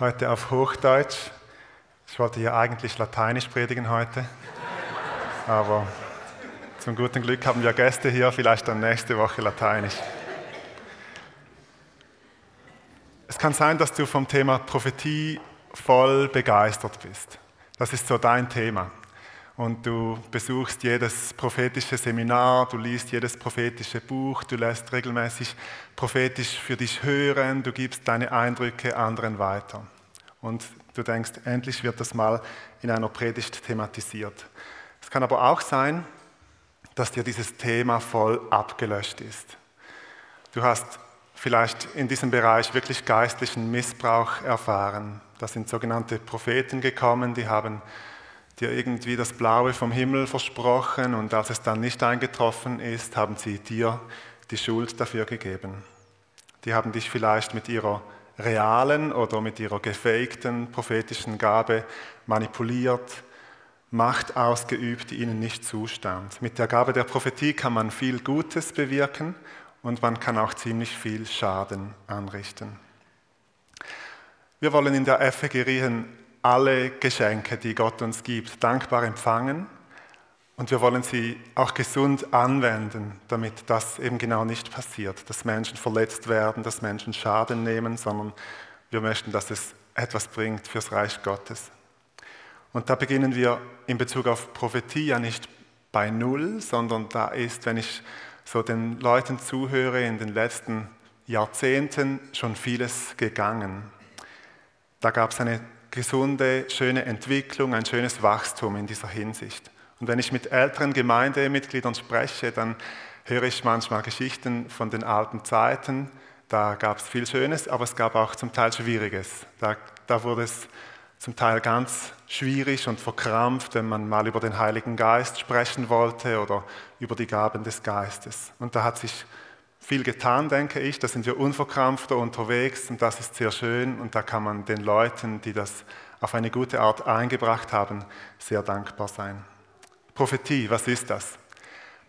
heute auf Hochdeutsch. Ich wollte ja eigentlich Lateinisch predigen heute, aber zum guten Glück haben wir Gäste hier, vielleicht dann nächste Woche Lateinisch. Es kann sein, dass du vom Thema Prophetie voll begeistert bist. Das ist so dein Thema. Und du besuchst jedes prophetische Seminar, du liest jedes prophetische Buch, du lässt regelmäßig prophetisch für dich hören, du gibst deine Eindrücke anderen weiter. Und du denkst, endlich wird das mal in einer Predigt thematisiert. Es kann aber auch sein, dass dir dieses Thema voll abgelöscht ist. Du hast vielleicht in diesem Bereich wirklich geistlichen Missbrauch erfahren. Da sind sogenannte Propheten gekommen, die haben dir irgendwie das Blaue vom Himmel versprochen und als es dann nicht eingetroffen ist, haben sie dir die Schuld dafür gegeben. Die haben dich vielleicht mit ihrer realen oder mit ihrer gefakten prophetischen Gabe manipuliert, Macht ausgeübt, die ihnen nicht zustand. Mit der Gabe der Prophetie kann man viel Gutes bewirken und man kann auch ziemlich viel Schaden anrichten. Wir wollen in der FG Rien alle Geschenke, die Gott uns gibt, dankbar empfangen und wir wollen sie auch gesund anwenden, damit das eben genau nicht passiert, dass Menschen verletzt werden, dass Menschen Schaden nehmen, sondern wir möchten, dass es etwas bringt fürs Reich Gottes. Und da beginnen wir in Bezug auf Prophetie ja nicht bei Null, sondern da ist, wenn ich so den Leuten zuhöre, in den letzten Jahrzehnten schon vieles gegangen. Da gab es eine gesunde, schöne Entwicklung, ein schönes Wachstum in dieser Hinsicht. Und wenn ich mit älteren Gemeindemitgliedern spreche, dann höre ich manchmal Geschichten von den alten Zeiten. Da gab es viel Schönes, aber es gab auch zum Teil Schwieriges. Da, da wurde es zum Teil ganz schwierig und verkrampft, wenn man mal über den Heiligen Geist sprechen wollte oder über die Gaben des Geistes. Und da hat sich viel getan, denke ich. Da sind wir unverkrampfter unterwegs und das ist sehr schön und da kann man den Leuten, die das auf eine gute Art eingebracht haben, sehr dankbar sein. Prophetie, was ist das?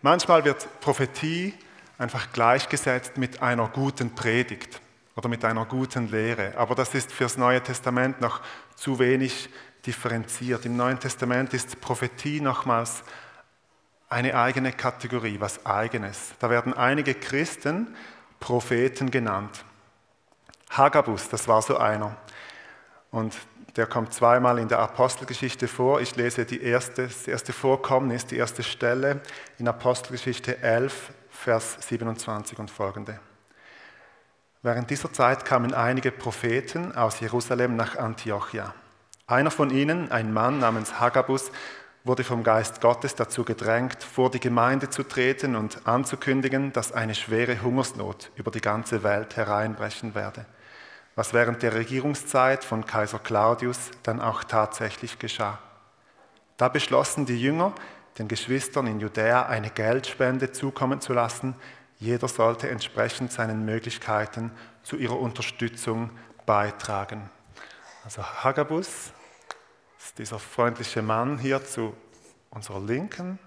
Manchmal wird Prophetie einfach gleichgesetzt mit einer guten Predigt oder mit einer guten Lehre, aber das ist fürs Neue Testament noch zu wenig differenziert. Im Neuen Testament ist Prophetie nochmals eine eigene Kategorie, was eigenes. Da werden einige Christen Propheten genannt. Hagabus, das war so einer. Und der kommt zweimal in der Apostelgeschichte vor. Ich lese die erste, das erste Vorkommnis, die erste Stelle in Apostelgeschichte 11, Vers 27 und folgende. Während dieser Zeit kamen einige Propheten aus Jerusalem nach Antiochia. Einer von ihnen, ein Mann namens Hagabus, wurde vom Geist Gottes dazu gedrängt, vor die Gemeinde zu treten und anzukündigen, dass eine schwere Hungersnot über die ganze Welt hereinbrechen werde, was während der Regierungszeit von Kaiser Claudius dann auch tatsächlich geschah. Da beschlossen die Jünger, den Geschwistern in Judäa eine Geldspende zukommen zu lassen. Jeder sollte entsprechend seinen Möglichkeiten zu ihrer Unterstützung beitragen. Also Hagabus ist dieser freundliche Mann hier zu unserer Linken.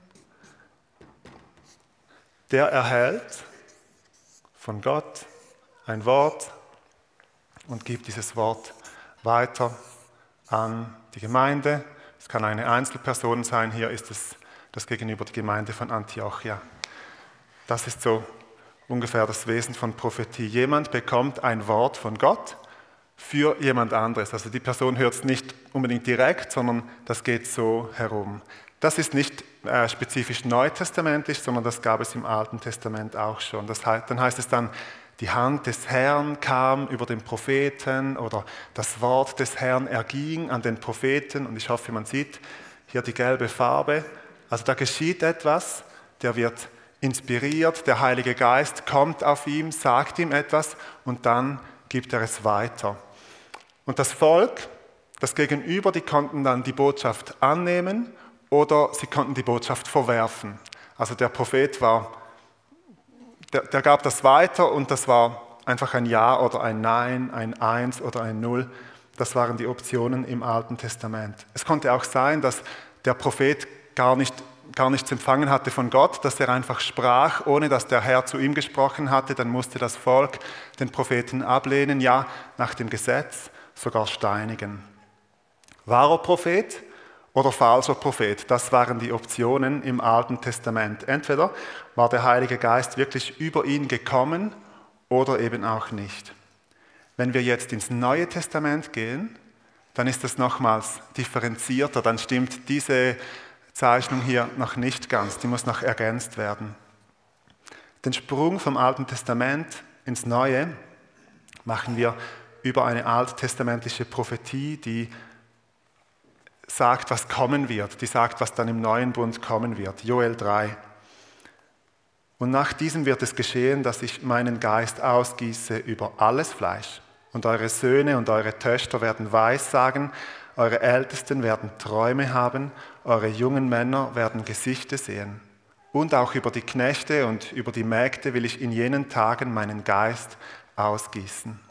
Der erhält von Gott ein Wort und gibt dieses Wort weiter an die Gemeinde. Es kann eine Einzelperson sein. Hier ist es das gegenüber der Gemeinde von Antiochia. Das ist so ungefähr das Wesen von Prophetie. Jemand bekommt ein Wort von Gott für jemand anderes. Also die Person hört es nicht unbedingt direkt, sondern das geht so herum. Das ist nicht äh, spezifisch neutestamentlich, sondern das gab es im Alten Testament auch schon. Das heißt, dann heißt es dann, die Hand des Herrn kam über den Propheten oder das Wort des Herrn erging an den Propheten und ich hoffe, man sieht hier die gelbe Farbe. Also da geschieht etwas, der wird inspiriert, der Heilige Geist kommt auf ihm, sagt ihm etwas und dann gibt er es weiter. Und das Volk, das Gegenüber, die konnten dann die Botschaft annehmen oder sie konnten die Botschaft verwerfen. Also der Prophet war, der, der gab das weiter und das war einfach ein Ja oder ein Nein, ein Eins oder ein Null. Das waren die Optionen im Alten Testament. Es konnte auch sein, dass der Prophet gar nicht gar nichts empfangen hatte von Gott, dass er einfach sprach, ohne dass der Herr zu ihm gesprochen hatte, dann musste das Volk den Propheten ablehnen, ja, nach dem Gesetz, sogar steinigen. Wahrer Prophet oder falscher Prophet, das waren die Optionen im Alten Testament. Entweder war der Heilige Geist wirklich über ihn gekommen oder eben auch nicht. Wenn wir jetzt ins Neue Testament gehen, dann ist das nochmals differenzierter, dann stimmt diese Zeichnung hier noch nicht ganz, die muss noch ergänzt werden. Den Sprung vom Alten Testament ins Neue machen wir über eine alttestamentliche Prophetie, die sagt, was kommen wird, die sagt, was dann im neuen Bund kommen wird. Joel 3. Und nach diesem wird es geschehen, dass ich meinen Geist ausgieße über alles Fleisch. Und eure Söhne und eure Töchter werden Weissagen, eure Ältesten werden Träume haben, eure jungen Männer werden Gesichter sehen. Und auch über die Knechte und über die Mägde will ich in jenen Tagen meinen Geist ausgießen.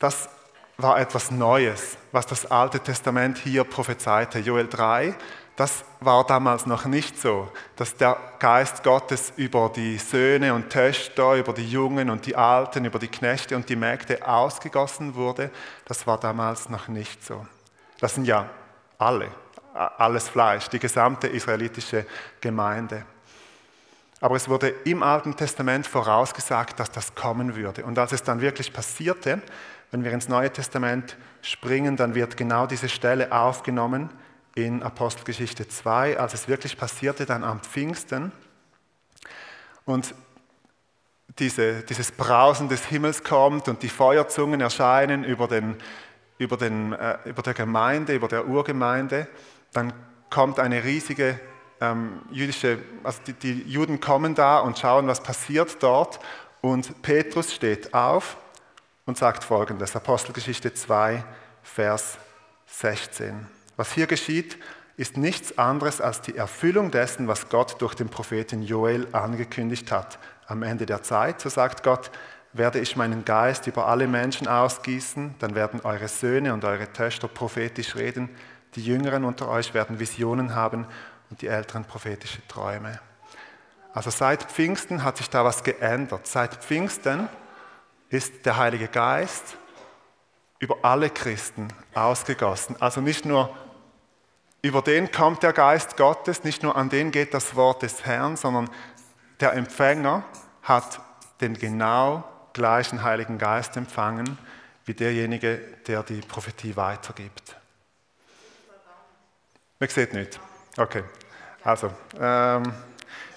Das war etwas Neues, was das Alte Testament hier prophezeite. Joel 3, das war damals noch nicht so, dass der Geist Gottes über die Söhne und Töchter, über die Jungen und die Alten, über die Knechte und die Mägde ausgegossen wurde. Das war damals noch nicht so. Das sind ja alle, alles Fleisch, die gesamte israelitische Gemeinde. Aber es wurde im Alten Testament vorausgesagt, dass das kommen würde. Und als es dann wirklich passierte, wenn wir ins Neue Testament springen, dann wird genau diese Stelle aufgenommen in Apostelgeschichte 2, als es wirklich passierte, dann am Pfingsten. Und diese, dieses Brausen des Himmels kommt und die Feuerzungen erscheinen über, den, über, den, äh, über der Gemeinde, über der Urgemeinde, dann kommt eine riesige ähm, jüdische, also die, die Juden kommen da und schauen, was passiert dort. Und Petrus steht auf und sagt folgendes, Apostelgeschichte 2, Vers 16. Was hier geschieht, ist nichts anderes als die Erfüllung dessen, was Gott durch den Propheten Joel angekündigt hat. Am Ende der Zeit, so sagt Gott, werde ich meinen Geist über alle Menschen ausgießen, dann werden eure Söhne und eure Töchter prophetisch reden, die Jüngeren unter euch werden Visionen haben und die Älteren prophetische Träume. Also seit Pfingsten hat sich da was geändert. Seit Pfingsten ist der Heilige Geist über alle Christen ausgegossen. Also nicht nur über den kommt der Geist Gottes, nicht nur an den geht das Wort des Herrn, sondern der Empfänger hat den genau gleichen Heiligen Geist empfangen wie derjenige, der die Prophetie weitergibt. Man sieht nicht. Okay. Also, ähm,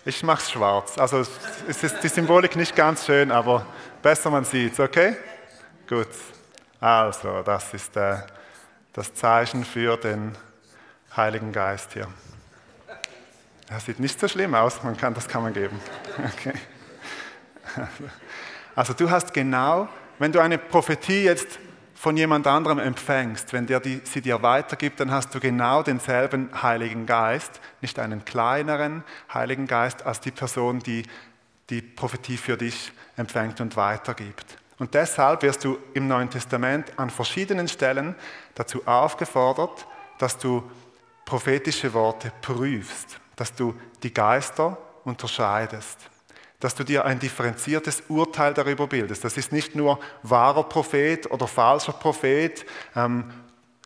ich mache es schwarz. Also, es ist die Symbolik nicht ganz schön, aber Besser man sieht es, okay? Gut. Also, das ist äh, das Zeichen für den Heiligen Geist hier. Das sieht nicht so schlimm aus, man kann, das kann man geben. Okay. Also du hast genau, wenn du eine Prophetie jetzt von jemand anderem empfängst, wenn der die, sie dir weitergibt, dann hast du genau denselben Heiligen Geist, nicht einen kleineren Heiligen Geist als die Person, die die Prophetie für dich empfängt und weitergibt. Und deshalb wirst du im Neuen Testament an verschiedenen Stellen dazu aufgefordert, dass du prophetische Worte prüfst, dass du die Geister unterscheidest, dass du dir ein differenziertes Urteil darüber bildest. Das ist nicht nur wahrer Prophet oder falscher Prophet, ähm,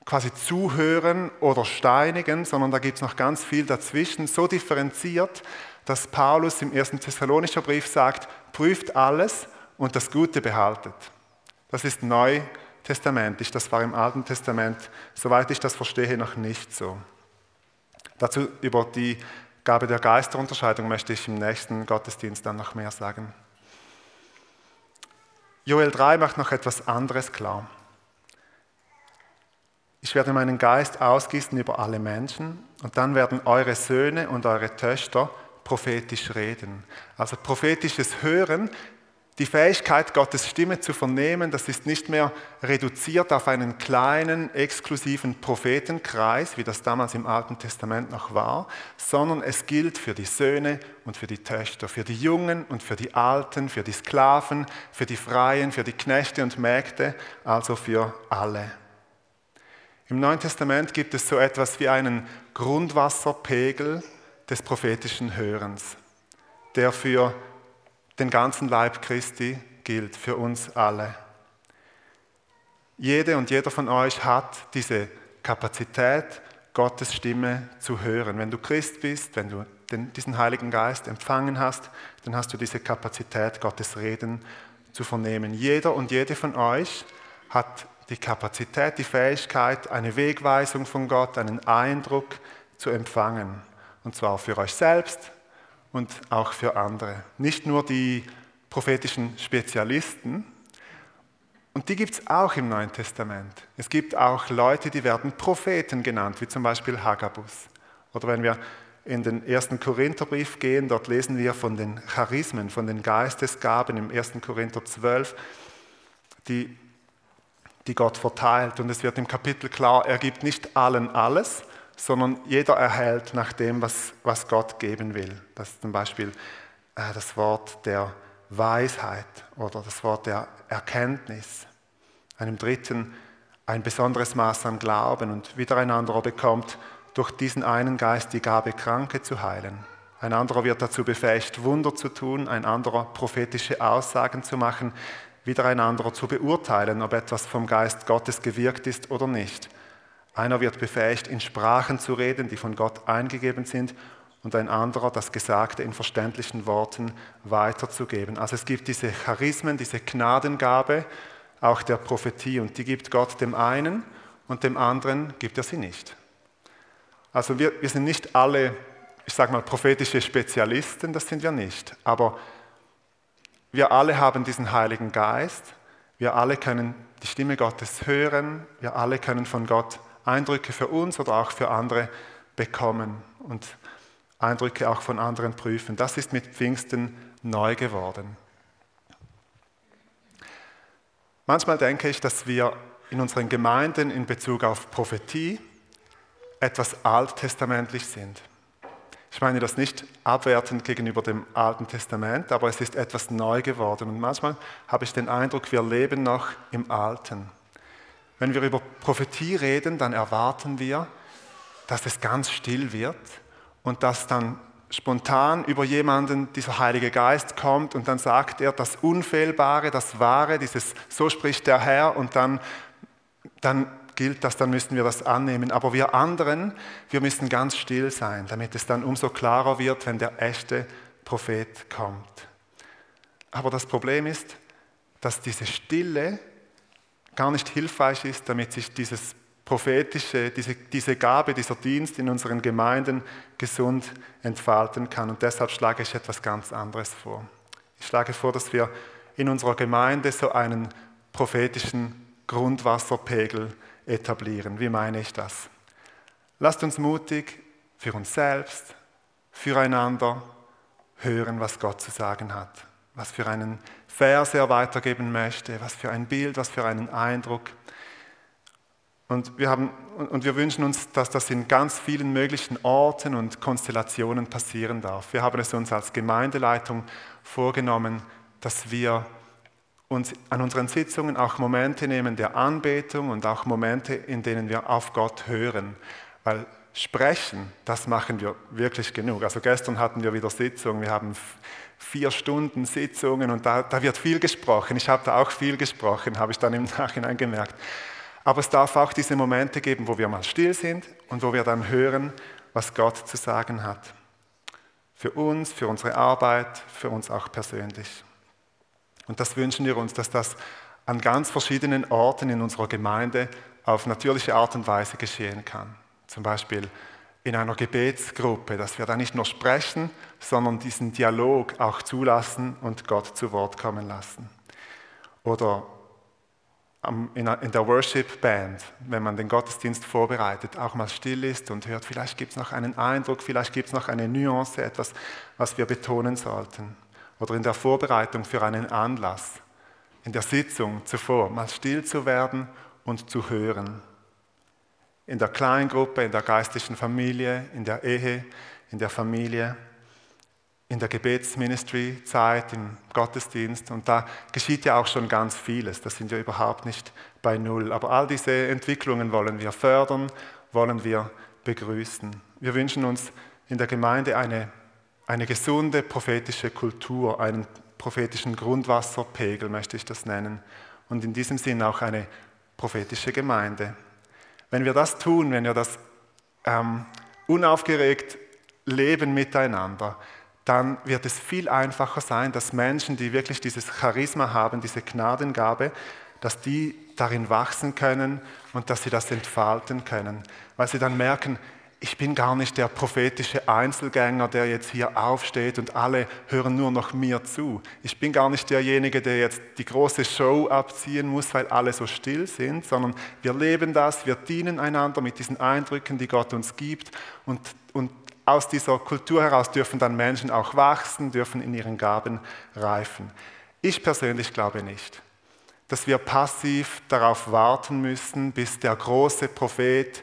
quasi zuhören oder steinigen, sondern da gibt es noch ganz viel dazwischen, so differenziert, dass Paulus im ersten Thessalonischer Brief sagt, prüft alles und das Gute behaltet. Das ist neutestamentisch, das war im Alten Testament, soweit ich das verstehe, noch nicht so. Dazu über die Gabe der Geisterunterscheidung möchte ich im nächsten Gottesdienst dann noch mehr sagen. Joel 3 macht noch etwas anderes klar. Ich werde meinen Geist ausgießen über alle Menschen und dann werden eure Söhne und eure Töchter prophetisch reden. Also prophetisches Hören, die Fähigkeit, Gottes Stimme zu vernehmen, das ist nicht mehr reduziert auf einen kleinen, exklusiven Prophetenkreis, wie das damals im Alten Testament noch war, sondern es gilt für die Söhne und für die Töchter, für die Jungen und für die Alten, für die Sklaven, für die Freien, für die Knechte und Mägde, also für alle. Im Neuen Testament gibt es so etwas wie einen Grundwasserpegel, des prophetischen Hörens, der für den ganzen Leib Christi gilt, für uns alle. Jede und jeder von euch hat diese Kapazität, Gottes Stimme zu hören. Wenn du Christ bist, wenn du den, diesen Heiligen Geist empfangen hast, dann hast du diese Kapazität, Gottes Reden zu vernehmen. Jeder und jede von euch hat die Kapazität, die Fähigkeit, eine Wegweisung von Gott, einen Eindruck zu empfangen. Und zwar für euch selbst und auch für andere. Nicht nur die prophetischen Spezialisten, und die gibt es auch im Neuen Testament. Es gibt auch Leute, die werden Propheten genannt, wie zum Beispiel Hagabus. Oder wenn wir in den ersten Korintherbrief gehen, dort lesen wir von den Charismen, von den Geistesgaben im 1. Korinther 12, die, die Gott verteilt. Und es wird im Kapitel klar, er gibt nicht allen alles, sondern jeder erhält nach dem, was, was Gott geben will. Das ist zum Beispiel äh, das Wort der Weisheit oder das Wort der Erkenntnis. Einem Dritten ein besonderes Maß an Glauben und wieder ein anderer bekommt durch diesen einen Geist die Gabe, Kranke zu heilen. Ein anderer wird dazu befähigt, Wunder zu tun, ein anderer prophetische Aussagen zu machen, wieder ein anderer zu beurteilen, ob etwas vom Geist Gottes gewirkt ist oder nicht. Einer wird befähigt, in Sprachen zu reden, die von Gott eingegeben sind, und ein anderer das Gesagte in verständlichen Worten weiterzugeben. Also es gibt diese Charismen, diese Gnadengabe, auch der Prophetie, und die gibt Gott dem einen und dem anderen gibt er sie nicht. Also wir, wir sind nicht alle, ich sage mal, prophetische Spezialisten, das sind wir nicht, aber wir alle haben diesen Heiligen Geist, wir alle können die Stimme Gottes hören, wir alle können von Gott Eindrücke für uns oder auch für andere bekommen. Und Eindrücke auch von anderen prüfen. Das ist mit Pfingsten neu geworden. Manchmal denke ich, dass wir in unseren Gemeinden in Bezug auf Prophetie etwas alttestamentlich sind. Ich meine das nicht abwertend gegenüber dem Alten Testament, aber es ist etwas neu geworden. Und manchmal habe ich den Eindruck, wir leben noch im Alten. Wenn wir über Prophetie reden, dann erwarten wir, dass es ganz still wird und dass dann spontan über jemanden dieser Heilige Geist kommt und dann sagt er das Unfehlbare, das Wahre, dieses So spricht der Herr und dann, dann gilt das, dann müssen wir das annehmen. Aber wir anderen, wir müssen ganz still sein, damit es dann umso klarer wird, wenn der echte Prophet kommt. Aber das Problem ist, dass diese Stille gar nicht hilfreich ist, damit sich dieses prophetische, diese, diese Gabe, dieser Dienst in unseren Gemeinden gesund entfalten kann. Und deshalb schlage ich etwas ganz anderes vor. Ich schlage vor, dass wir in unserer Gemeinde so einen prophetischen Grundwasserpegel etablieren. Wie meine ich das? Lasst uns mutig für uns selbst, füreinander hören, was Gott zu sagen hat, was für einen Vers er weitergeben möchte, was für ein Bild, was für einen Eindruck. Und wir, haben, und wir wünschen uns, dass das in ganz vielen möglichen Orten und Konstellationen passieren darf. Wir haben es uns als Gemeindeleitung vorgenommen, dass wir uns an unseren Sitzungen auch Momente nehmen der Anbetung und auch Momente, in denen wir auf Gott hören. Weil sprechen, das machen wir wirklich genug. Also gestern hatten wir wieder Sitzungen, wir haben vier Stunden Sitzungen und da, da wird viel gesprochen. Ich habe da auch viel gesprochen, habe ich dann im Nachhinein gemerkt. Aber es darf auch diese Momente geben, wo wir mal still sind und wo wir dann hören, was Gott zu sagen hat. Für uns, für unsere Arbeit, für uns auch persönlich. Und das wünschen wir uns, dass das an ganz verschiedenen Orten in unserer Gemeinde auf natürliche Art und Weise geschehen kann. Zum Beispiel in einer Gebetsgruppe, dass wir da nicht nur sprechen, sondern diesen Dialog auch zulassen und Gott zu Wort kommen lassen. Oder in der Worship Band, wenn man den Gottesdienst vorbereitet, auch mal still ist und hört, vielleicht gibt es noch einen Eindruck, vielleicht gibt es noch eine Nuance, etwas, was wir betonen sollten. Oder in der Vorbereitung für einen Anlass, in der Sitzung zuvor, mal still zu werden und zu hören. In der Kleingruppe, in der geistlichen Familie, in der Ehe, in der Familie in der Gebetsministry-Zeit, im Gottesdienst. Und da geschieht ja auch schon ganz vieles. Das sind ja überhaupt nicht bei Null. Aber all diese Entwicklungen wollen wir fördern, wollen wir begrüßen. Wir wünschen uns in der Gemeinde eine, eine gesunde prophetische Kultur, einen prophetischen Grundwasserpegel, möchte ich das nennen. Und in diesem Sinn auch eine prophetische Gemeinde. Wenn wir das tun, wenn wir das ähm, unaufgeregt leben miteinander, dann wird es viel einfacher sein, dass Menschen, die wirklich dieses Charisma haben, diese Gnadengabe, dass die darin wachsen können und dass sie das entfalten können, weil sie dann merken, ich bin gar nicht der prophetische Einzelgänger, der jetzt hier aufsteht und alle hören nur noch mir zu. Ich bin gar nicht derjenige, der jetzt die große Show abziehen muss, weil alle so still sind, sondern wir leben das, wir dienen einander mit diesen Eindrücken, die Gott uns gibt und, und aus dieser Kultur heraus dürfen dann Menschen auch wachsen, dürfen in ihren Gaben reifen. Ich persönlich glaube nicht, dass wir passiv darauf warten müssen, bis der große Prophet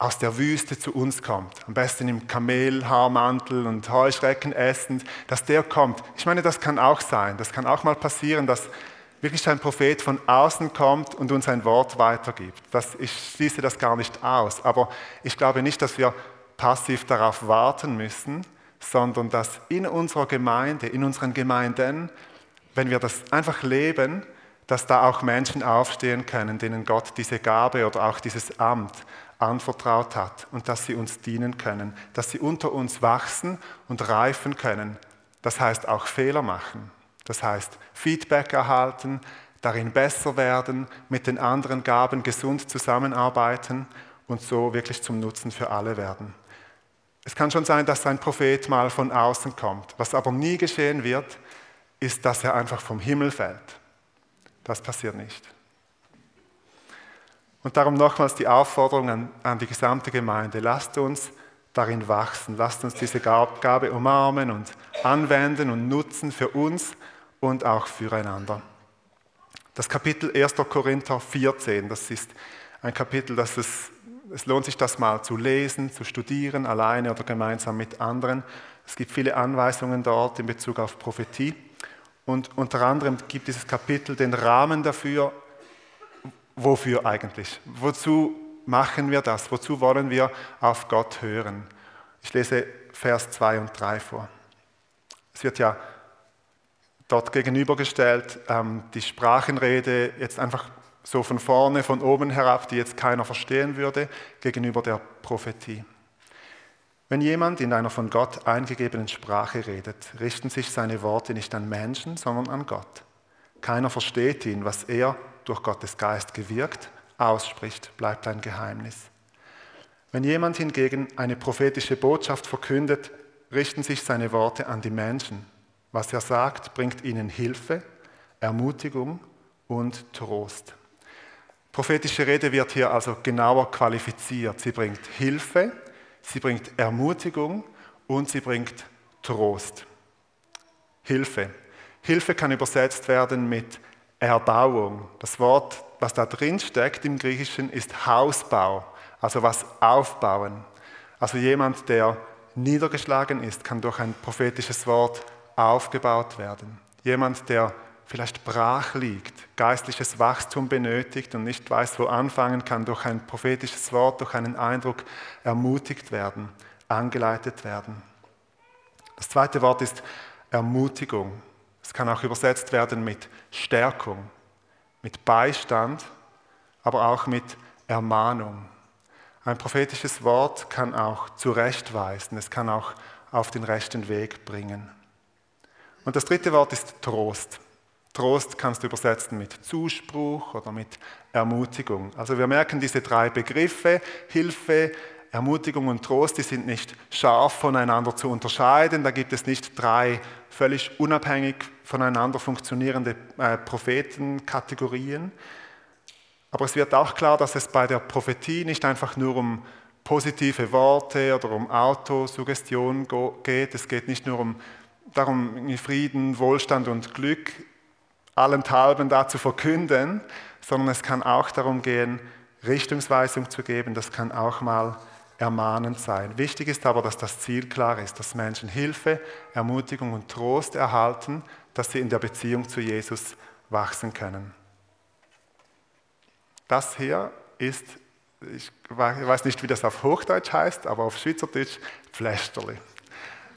aus der Wüste zu uns kommt, am besten im Kamelhaarmantel und Heuschrecken essend, dass der kommt. Ich meine, das kann auch sein. Das kann auch mal passieren, dass wirklich ein Prophet von außen kommt und uns ein Wort weitergibt. Das, ich schließe das gar nicht aus. Aber ich glaube nicht, dass wir passiv darauf warten müssen, sondern dass in unserer Gemeinde, in unseren Gemeinden, wenn wir das einfach leben, dass da auch Menschen aufstehen können, denen Gott diese Gabe oder auch dieses Amt anvertraut hat und dass sie uns dienen können, dass sie unter uns wachsen und reifen können. Das heißt auch Fehler machen. Das heißt Feedback erhalten, darin besser werden, mit den anderen Gaben gesund zusammenarbeiten und so wirklich zum Nutzen für alle werden. Es kann schon sein, dass ein Prophet mal von außen kommt. Was aber nie geschehen wird, ist, dass er einfach vom Himmel fällt. Das passiert nicht. Und darum nochmals die Aufforderung an, an, die gesamte Gemeinde. Lasst uns darin wachsen. Lasst uns diese Gabe umarmen und anwenden und nutzen für uns und auch füreinander. Das Kapitel 1. Korinther 14, das ist ein Kapitel, das es, es lohnt sich das mal zu lesen, zu studieren, alleine oder gemeinsam mit anderen. Es gibt viele Anweisungen dort in Bezug auf Prophetie. Und unter anderem gibt dieses Kapitel den Rahmen dafür, wofür eigentlich? Wozu machen wir das? Wozu wollen wir auf Gott hören? Ich lese Vers 2 und 3 vor. Es wird ja dort gegenübergestellt, ähm, die Sprachenrede jetzt einfach so von vorne, von oben herab, die jetzt keiner verstehen würde, gegenüber der Prophetie. Wenn jemand in einer von Gott eingegebenen Sprache redet, richten sich seine Worte nicht an Menschen, sondern an Gott. Keiner versteht ihn, was er durch Gottes Geist gewirkt, ausspricht, bleibt ein Geheimnis. Wenn jemand hingegen eine prophetische Botschaft verkündet, richten sich seine Worte an die Menschen. Was er sagt, bringt ihnen Hilfe, Ermutigung und Trost. Prophetische Rede wird hier also genauer qualifiziert. Sie bringt Hilfe, sie bringt Ermutigung und sie bringt Trost. Hilfe. Hilfe kann übersetzt werden mit Erbauung. Das Wort, was da drin steckt im Griechischen, ist Hausbau, also was aufbauen. Also jemand, der niedergeschlagen ist, kann durch ein prophetisches Wort aufgebaut werden. Jemand, der vielleicht brach liegt, geistliches Wachstum benötigt und nicht weiß, wo anfangen kann, durch ein prophetisches Wort, durch einen Eindruck ermutigt werden, angeleitet werden. Das zweite Wort ist Ermutigung. Es kann auch übersetzt werden mit Stärkung, mit Beistand, aber auch mit Ermahnung. Ein prophetisches Wort kann auch zurechtweisen, es kann auch auf den rechten Weg bringen. Und das dritte Wort ist Trost. Trost kannst du übersetzen mit Zuspruch oder mit Ermutigung. Also wir merken diese drei Begriffe, Hilfe, Ermutigung und Trost, die sind nicht scharf voneinander zu unterscheiden. Da gibt es nicht drei völlig unabhängig voneinander funktionierende äh, Prophetenkategorien. Aber es wird auch klar, dass es bei der Prophetie nicht einfach nur um positive Worte oder um Autosuggestion geht. Es geht nicht nur um darum, Frieden, Wohlstand und Glück allenthalben da zu verkünden, sondern es kann auch darum gehen, Richtungsweisung zu geben. Das kann auch mal ermahnend sein. Wichtig ist aber, dass das Ziel klar ist, dass Menschen Hilfe, Ermutigung und Trost erhalten, dass sie in der Beziehung zu Jesus wachsen können. Das hier ist, ich weiß nicht, wie das auf Hochdeutsch heißt, aber auf Schweizerdeutsch Pflästerli.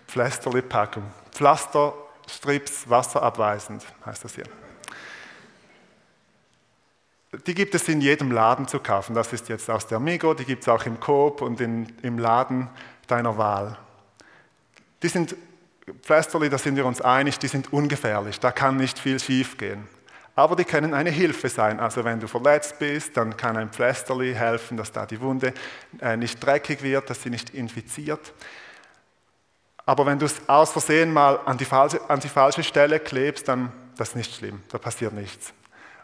Pflästerli-Packung. Pflaster, Strips, wasserabweisend heißt das hier. Die gibt es in jedem Laden zu kaufen. Das ist jetzt aus der Migo, die gibt es auch im Coop und in, im Laden deiner Wahl. Die sind Pflasterli, da sind wir uns einig, die sind ungefährlich, da kann nicht viel schief gehen. Aber die können eine Hilfe sein. Also wenn du verletzt bist, dann kann ein Pflasterli helfen, dass da die Wunde äh, nicht dreckig wird, dass sie nicht infiziert. Aber wenn du es aus Versehen mal an die falsche, an die falsche Stelle klebst, dann das ist nicht schlimm, da passiert nichts.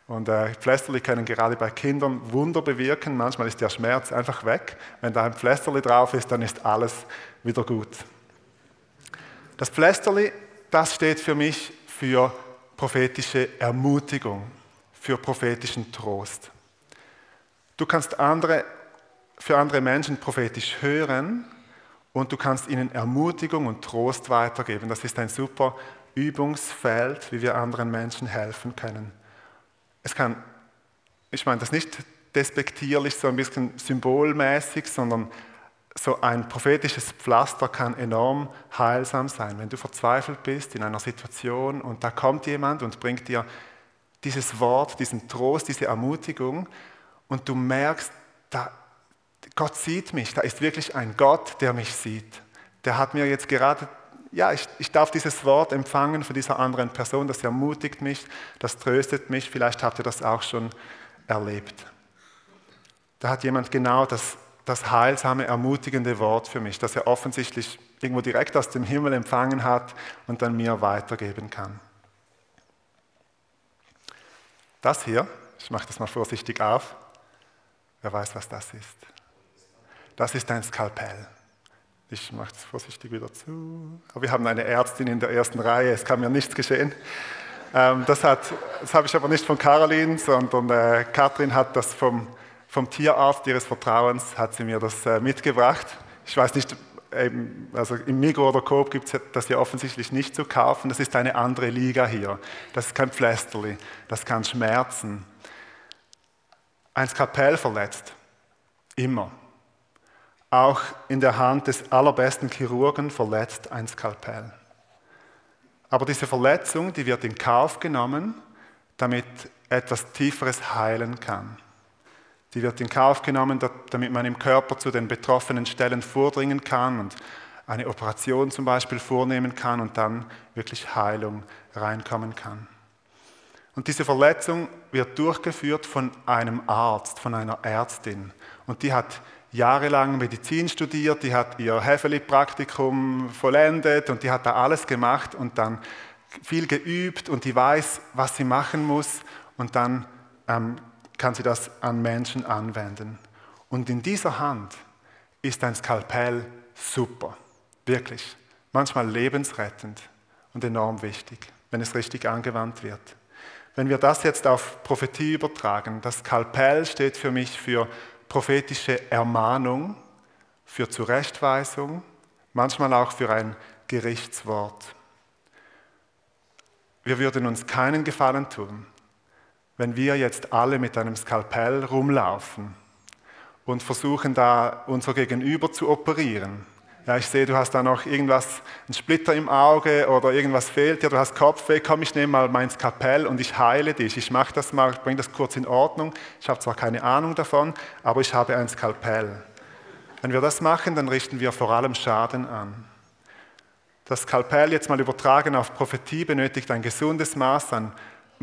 Und äh, Pflasterli können gerade bei Kindern Wunder bewirken. Manchmal ist der Schmerz einfach weg. Wenn da ein Pflasterli drauf ist, dann ist alles wieder gut. Das Pflasterli, das steht für mich für prophetische Ermutigung, für prophetischen Trost. Du kannst andere, für andere Menschen prophetisch hören und du kannst ihnen Ermutigung und Trost weitergeben. Das ist ein super Übungsfeld, wie wir anderen Menschen helfen können. Es kann, ich meine das nicht despektierlich, so ein bisschen symbolmäßig, sondern so ein prophetisches Pflaster kann enorm heilsam sein. Wenn du verzweifelt bist in einer Situation und da kommt jemand und bringt dir dieses Wort, diesen Trost, diese Ermutigung und du merkst, da, Gott sieht mich, da ist wirklich ein Gott, der mich sieht. Der hat mir jetzt gerade, ja, ich, ich darf dieses Wort empfangen von dieser anderen Person, das ermutigt mich, das tröstet mich, vielleicht habt ihr das auch schon erlebt. Da hat jemand genau das das heilsame, ermutigende Wort für mich, das er offensichtlich irgendwo direkt aus dem Himmel empfangen hat und dann mir weitergeben kann. Das hier, ich mache das mal vorsichtig auf, wer weiß, was das ist. Das ist ein Skalpell. Ich mache das vorsichtig wieder zu. Aber wir haben eine Ärztin in der ersten Reihe, es kann mir nichts geschehen. Ähm, das, das habe ich aber nicht von Caroline, sondern äh, Katrin hat das vom vom Tierarzt ihres Vertrauens hat sie mir das äh, mitgebracht. Ich weiß nicht, also im Migro oder Coop gibt es das ja offensichtlich nicht zu kaufen. Das ist eine andere Liga hier. Das ist kein Pflästerli, das kann schmerzen. Ein Skalpell verletzt. Immer. Auch in der Hand des allerbesten Chirurgen verletzt ein Skalpell. Aber diese Verletzung, die wird in Kauf genommen, damit etwas Tieferes heilen kann. Die wird in Kauf genommen, damit man im Körper zu den betroffenen Stellen vordringen kann und eine Operation zum Beispiel vornehmen kann und dann wirklich Heilung reinkommen kann. Und diese Verletzung wird durchgeführt von einem Arzt, von einer Ärztin. Und die hat jahrelang Medizin studiert, die hat ihr Häfeli-Praktikum vollendet und die hat da alles gemacht und dann viel geübt und die weiß, was sie machen muss und dann ähm, kann sie das an Menschen anwenden. Und in dieser Hand ist ein Skalpell super, wirklich, manchmal lebensrettend und enorm wichtig, wenn es richtig angewandt wird. Wenn wir das jetzt auf Prophetie übertragen, das Skalpell steht für mich für prophetische Ermahnung, für Zurechtweisung, manchmal auch für ein Gerichtswort. Wir würden uns keinen Gefallen tun, wenn wir jetzt alle mit einem Skalpell rumlaufen und versuchen da unser Gegenüber zu operieren. Ja, ich sehe, du hast da noch irgendwas, einen Splitter im Auge oder irgendwas fehlt dir, du hast Kopfweh, komm, ich nehme mal mein Skalpell und ich heile dich. Ich mache das mal, ich bringe das kurz in Ordnung. Ich habe zwar keine Ahnung davon, aber ich habe ein Skalpell. Wenn wir das machen, dann richten wir vor allem Schaden an. Das Skalpell jetzt mal übertragen auf Prophetie benötigt ein gesundes Maß an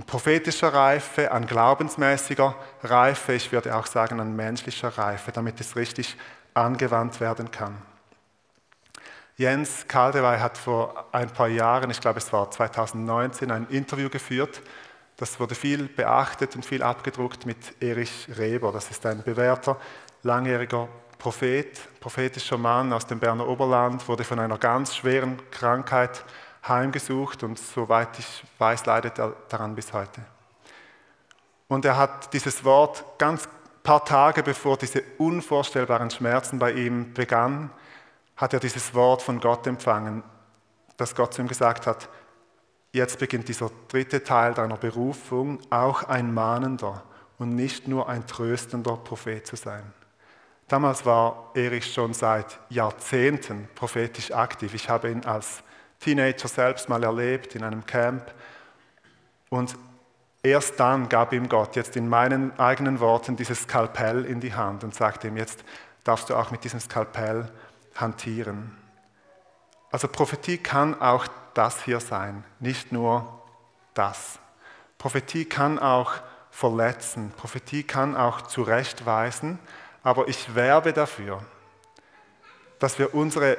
prophetischer Reife, an glaubensmäßiger Reife, ich würde auch sagen an menschlicher Reife, damit es richtig angewandt werden kann. Jens Kaldewey hat vor ein paar Jahren, ich glaube es war 2019, ein Interview geführt. Das wurde viel beachtet und viel abgedruckt mit Erich Reber. Das ist ein bewährter, langjähriger Prophet, prophetischer Mann aus dem Berner Oberland, wurde von einer ganz schweren Krankheit heimgesucht und soweit ich weiß, leidet er daran bis heute. Und er hat dieses Wort ganz paar Tage bevor diese unvorstellbaren Schmerzen bei ihm begannen, hat er dieses Wort von Gott empfangen, dass Gott zu ihm gesagt hat, jetzt beginnt dieser dritte Teil deiner Berufung, auch ein mahnender und nicht nur ein tröstender Prophet zu sein. Damals war Erich schon seit Jahrzehnten prophetisch aktiv. Ich habe ihn als Teenager selbst mal erlebt in einem Camp. Und erst dann gab ihm Gott jetzt in meinen eigenen Worten dieses Skalpell in die Hand und sagte ihm, jetzt darfst du auch mit diesem Skalpell hantieren. Also Prophetie kann auch das hier sein, nicht nur das. Prophetie kann auch verletzen, Prophetie kann auch zurechtweisen, aber ich werbe dafür, dass wir unsere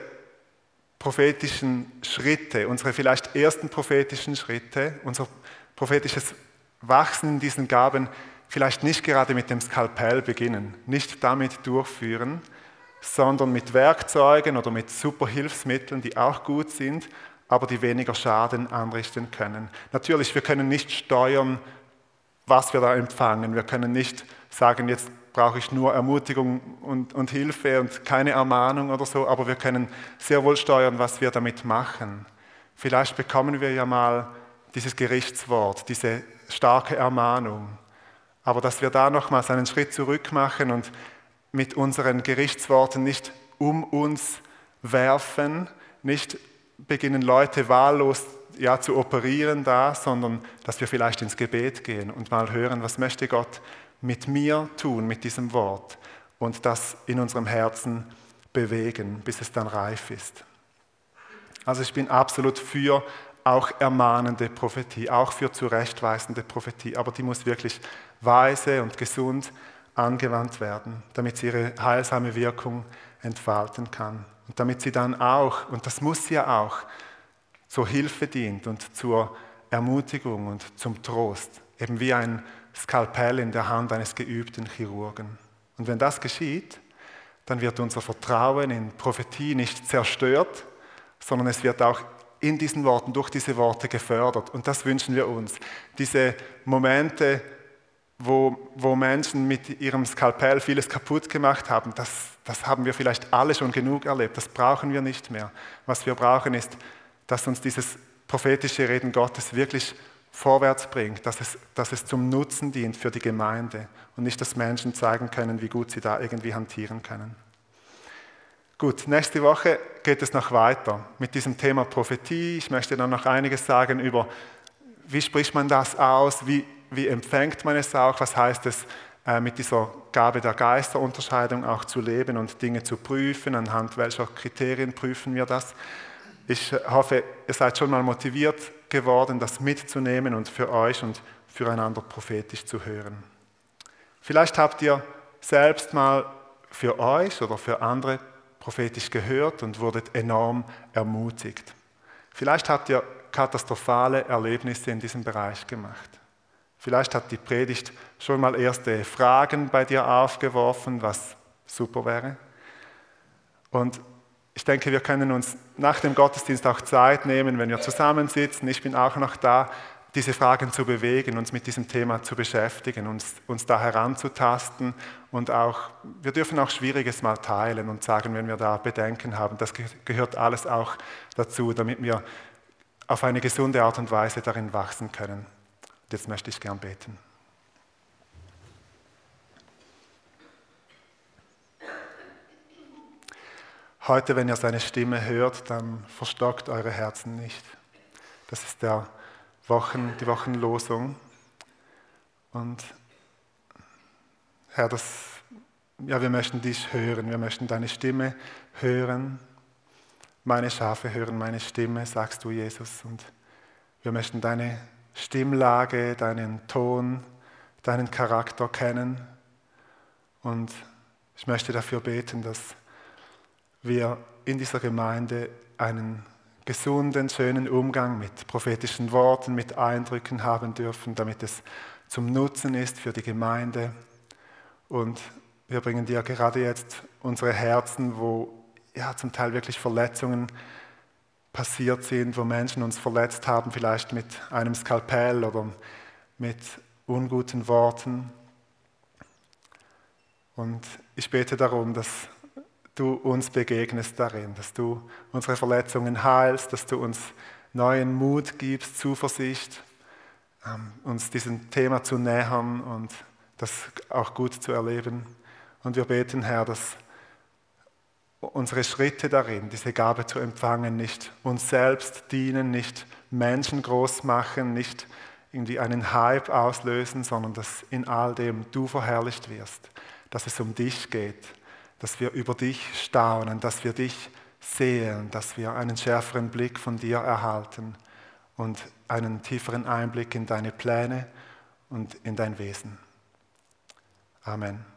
prophetischen Schritte, unsere vielleicht ersten prophetischen Schritte, unser prophetisches Wachsen in diesen Gaben vielleicht nicht gerade mit dem Skalpell beginnen, nicht damit durchführen, sondern mit Werkzeugen oder mit Superhilfsmitteln, die auch gut sind, aber die weniger Schaden anrichten können. Natürlich, wir können nicht steuern, was wir da empfangen. Wir können nicht sagen, jetzt brauche ich nur Ermutigung und, und Hilfe und keine Ermahnung oder so, aber wir können sehr wohl steuern, was wir damit machen. Vielleicht bekommen wir ja mal dieses Gerichtswort, diese starke Ermahnung. Aber dass wir da nochmals einen Schritt zurück machen und mit unseren Gerichtsworten nicht um uns werfen, nicht beginnen Leute wahllos ja, zu operieren da, sondern dass wir vielleicht ins Gebet gehen und mal hören, was möchte Gott mit mir tun, mit diesem Wort und das in unserem Herzen bewegen, bis es dann reif ist. Also ich bin absolut für auch ermahnende Prophetie, auch für zurechtweisende Prophetie, aber die muss wirklich weise und gesund angewandt werden, damit sie ihre heilsame Wirkung entfalten kann. Und damit sie dann auch, und das muss sie ja auch, zur Hilfe dient und zur Ermutigung und zum Trost, eben wie ein Skalpell in der Hand eines geübten Chirurgen. Und wenn das geschieht, dann wird unser Vertrauen in Prophetie nicht zerstört, sondern es wird auch in diesen Worten, durch diese Worte gefördert. Und das wünschen wir uns. Diese Momente, wo, wo Menschen mit ihrem Skalpell vieles kaputt gemacht haben, das, das haben wir vielleicht alle schon genug erlebt. Das brauchen wir nicht mehr. Was wir brauchen ist, dass uns dieses prophetische Reden Gottes wirklich vorwärts bringt, dass es, dass es zum Nutzen dient für die Gemeinde und nicht, dass Menschen zeigen können, wie gut sie da irgendwie hantieren können. Gut, nächste Woche geht es noch weiter mit diesem Thema Prophetie. Ich möchte dann noch einiges sagen über, wie spricht man das aus, wie, wie empfängt man es auch, was heißt es, äh, mit dieser Gabe der Geisterunterscheidung auch zu leben und Dinge zu prüfen, anhand welcher Kriterien prüfen wir das. Ich hoffe, ihr seid schon mal motiviert geworden, das mitzunehmen und für euch und füreinander prophetisch zu hören. Vielleicht habt ihr selbst mal für euch oder für andere prophetisch gehört und wurdet enorm ermutigt. Vielleicht habt ihr katastrophale Erlebnisse in diesem Bereich gemacht. Vielleicht hat die Predigt schon mal erste Fragen bei dir aufgeworfen, was super wäre. Und ich denke, wir können uns nach dem Gottesdienst auch Zeit nehmen, wenn wir zusammensitzen. Ich bin auch noch da, diese Fragen zu bewegen, uns mit diesem Thema zu beschäftigen, uns, uns da heranzutasten und auch, wir dürfen auch Schwieriges mal teilen und sagen, wenn wir da Bedenken haben, das gehört alles auch dazu, damit wir auf eine gesunde Art und Weise darin wachsen können. Jetzt möchte ich gern beten. Heute, wenn ihr seine Stimme hört, dann verstockt eure Herzen nicht. Das ist der Wochen, die Wochenlosung. Und Herr, das, ja, wir möchten dich hören, wir möchten deine Stimme hören. Meine Schafe hören meine Stimme, sagst du, Jesus. Und wir möchten deine Stimmlage, deinen Ton, deinen Charakter kennen. Und ich möchte dafür beten, dass wir in dieser Gemeinde einen gesunden, schönen Umgang mit prophetischen Worten, mit Eindrücken haben dürfen, damit es zum Nutzen ist für die Gemeinde. Und wir bringen dir gerade jetzt unsere Herzen, wo ja zum Teil wirklich Verletzungen passiert sind, wo Menschen uns verletzt haben, vielleicht mit einem Skalpell oder mit unguten Worten. Und ich bete darum, dass du uns begegnest darin, dass du unsere Verletzungen heilst, dass du uns neuen Mut gibst, Zuversicht, ähm, uns diesem Thema zu nähern und das auch gut zu erleben. Und wir beten, Herr, dass unsere Schritte darin, diese Gabe zu empfangen, nicht uns selbst dienen, nicht Menschen groß machen, nicht irgendwie einen Hype auslösen, sondern dass in all dem du verherrlicht wirst, dass es um dich geht, dass wir über dich staunen, dass wir dich sehen, dass wir einen schärferen Blick von dir erhalten und einen tieferen Einblick in deine Pläne und in dein Wesen. Amen.